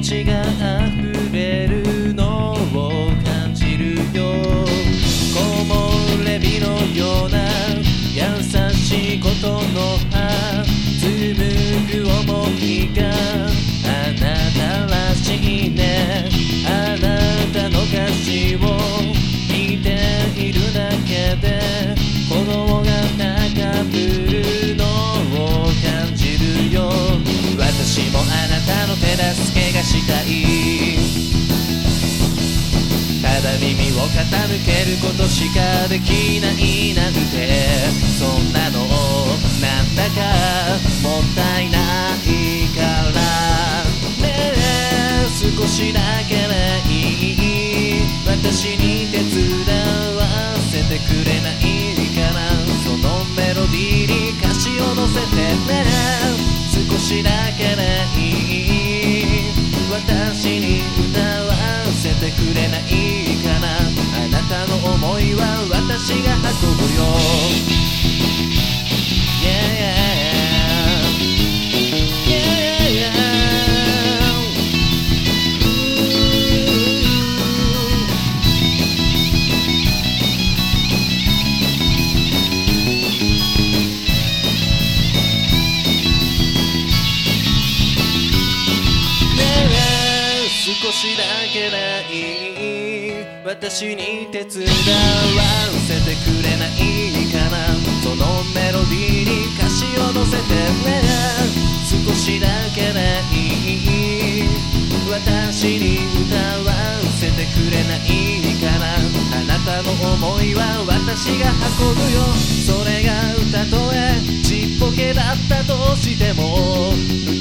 ちが溢れるのを感じるよ。木漏れ日のような優しいことの葉。紡を傾けることしかできないなんて。そんなのなんだかもったいないからね。え少しだけでいい。私に手伝わせてくれないかな。そのメロディーに歌詞を乗せてね。少しだけ少しだけでい私に手伝わせてくれないかなそのメロディーに歌詞を乗せてね少しだけでい私に歌わせてくれないかなあなたの想いは私が運ぶよそれが歌とえちっぽけだったとしても。